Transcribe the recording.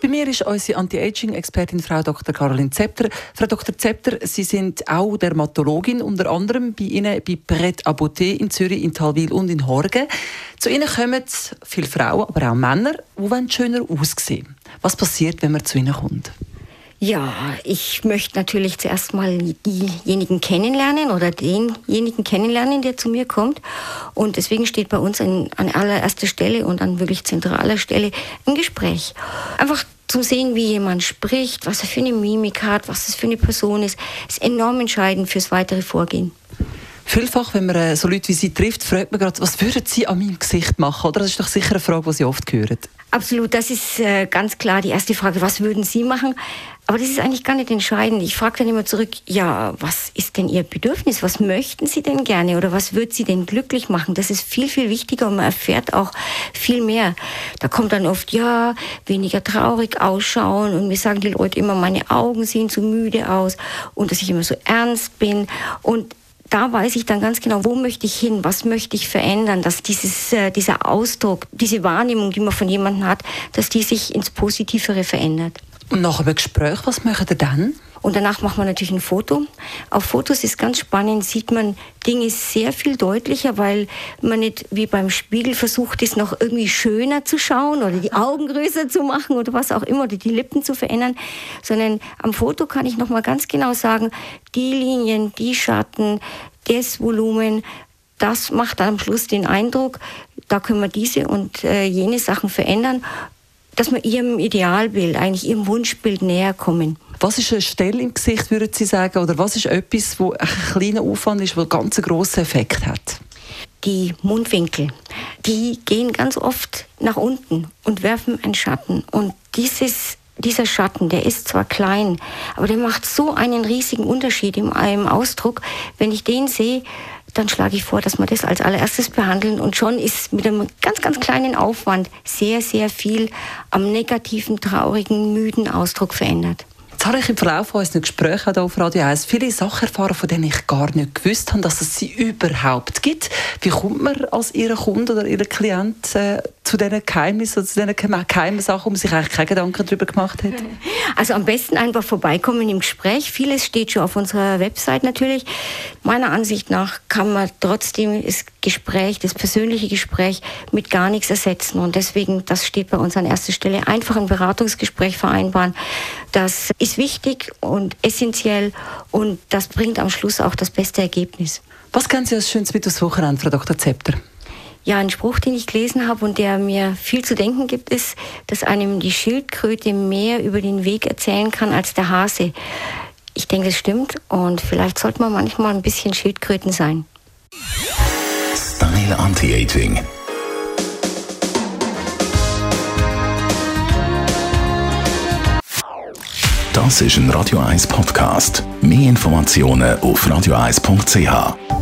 bei mir ist unsere Anti-Aging-Expertin Frau Dr. Caroline Zepter. Frau Dr. Zepter, Sie sind auch Dermatologin, unter anderem bei Ihnen bei Pret Beauté in Zürich, in Talwil und in Horgen. Zu Ihnen kommen viele Frauen, aber auch Männer, die schöner aussehen Was passiert, wenn man zu Ihnen kommt? Ja, ich möchte natürlich zuerst mal diejenigen kennenlernen oder denjenigen kennenlernen, der zu mir kommt. Und deswegen steht bei uns an, an allererster Stelle und an wirklich zentraler Stelle ein Gespräch. Einfach zu sehen, wie jemand spricht, was er für eine Mimik hat, was das für eine Person ist, ist enorm entscheidend fürs weitere Vorgehen. Vielfach, wenn man äh, so Leute wie Sie trifft, fragt man gerade, was würden Sie an meinem Gesicht machen? Oder das ist doch sicher eine Frage, die Sie oft hören. Absolut, das ist äh, ganz klar die erste Frage, was würden Sie machen? Aber das ist eigentlich gar nicht entscheidend. Ich frage dann immer zurück, ja, was ist denn Ihr Bedürfnis? Was möchten Sie denn gerne oder was wird Sie denn glücklich machen? Das ist viel, viel wichtiger und man erfährt auch viel mehr. Da kommt dann oft, ja, weniger traurig ausschauen und mir sagen die Leute immer, meine Augen sehen zu müde aus und dass ich immer so ernst bin und da weiß ich dann ganz genau, wo möchte ich hin, was möchte ich verändern, dass dieses, äh, dieser Ausdruck, diese Wahrnehmung, die man von jemandem hat, dass die sich ins Positivere verändert. Und nach einem Gespräch, was macht ihr dann? Und danach macht man natürlich ein Foto. Auf Fotos ist ganz spannend, sieht man Dinge sehr viel deutlicher, weil man nicht wie beim Spiegel versucht ist, noch irgendwie schöner zu schauen oder die Augen größer zu machen oder was auch immer oder die Lippen zu verändern, sondern am Foto kann ich noch mal ganz genau sagen, die Linien, die Schatten, das Volumen, das macht dann am Schluss den Eindruck, da können wir diese und äh, jene Sachen verändern, dass wir ihrem Idealbild, eigentlich ihrem Wunschbild näher kommen. Was ist eine Stelle im Gesicht, würden Sie sagen, oder was ist etwas, wo ein kleiner Aufwand ist, wo ganz einen grossen Effekt hat? Die Mundwinkel, die gehen ganz oft nach unten und werfen einen Schatten. Und dieses dieser Schatten, der ist zwar klein, aber der macht so einen riesigen Unterschied in einem Ausdruck. Wenn ich den sehe, dann schlage ich vor, dass wir das als allererstes behandeln und schon ist mit einem ganz, ganz kleinen Aufwand sehr, sehr viel am negativen, traurigen, müden Ausdruck verändert. Jetzt habe ich im Verlauf unserer Gespräche hier auf Radio 1 viele Sachen erfahren, von denen ich gar nicht gewusst habe, dass es sie überhaupt gibt. Wie kommt man als Ihre Kunde oder Ihre Klient äh, zu diesen Geheimnissen, zu diesen geheimen Sachen, man sich eigentlich keine Gedanken darüber gemacht hat? Also am besten einfach vorbeikommen im Gespräch. Vieles steht schon auf unserer Website natürlich. Meiner Ansicht nach kann man trotzdem das Gespräch, das persönliche Gespräch mit gar nichts ersetzen. Und deswegen, das steht bei uns an erster Stelle. Einfach ein Beratungsgespräch vereinbaren. Das ist wichtig und essentiell und das bringt am Schluss auch das beste Ergebnis. Was kennen Sie als schönstes mit Wochenende, Frau Dr. Zepter? Ja, ein Spruch, den ich gelesen habe und der mir viel zu denken gibt, ist, dass einem die Schildkröte mehr über den Weg erzählen kann als der Hase. Ich denke, es stimmt und vielleicht sollte man manchmal ein bisschen Schildkröten sein. Style Anti-Aging Das ist ein Radio 1 Podcast. Mehr Informationen auf radio1.ch.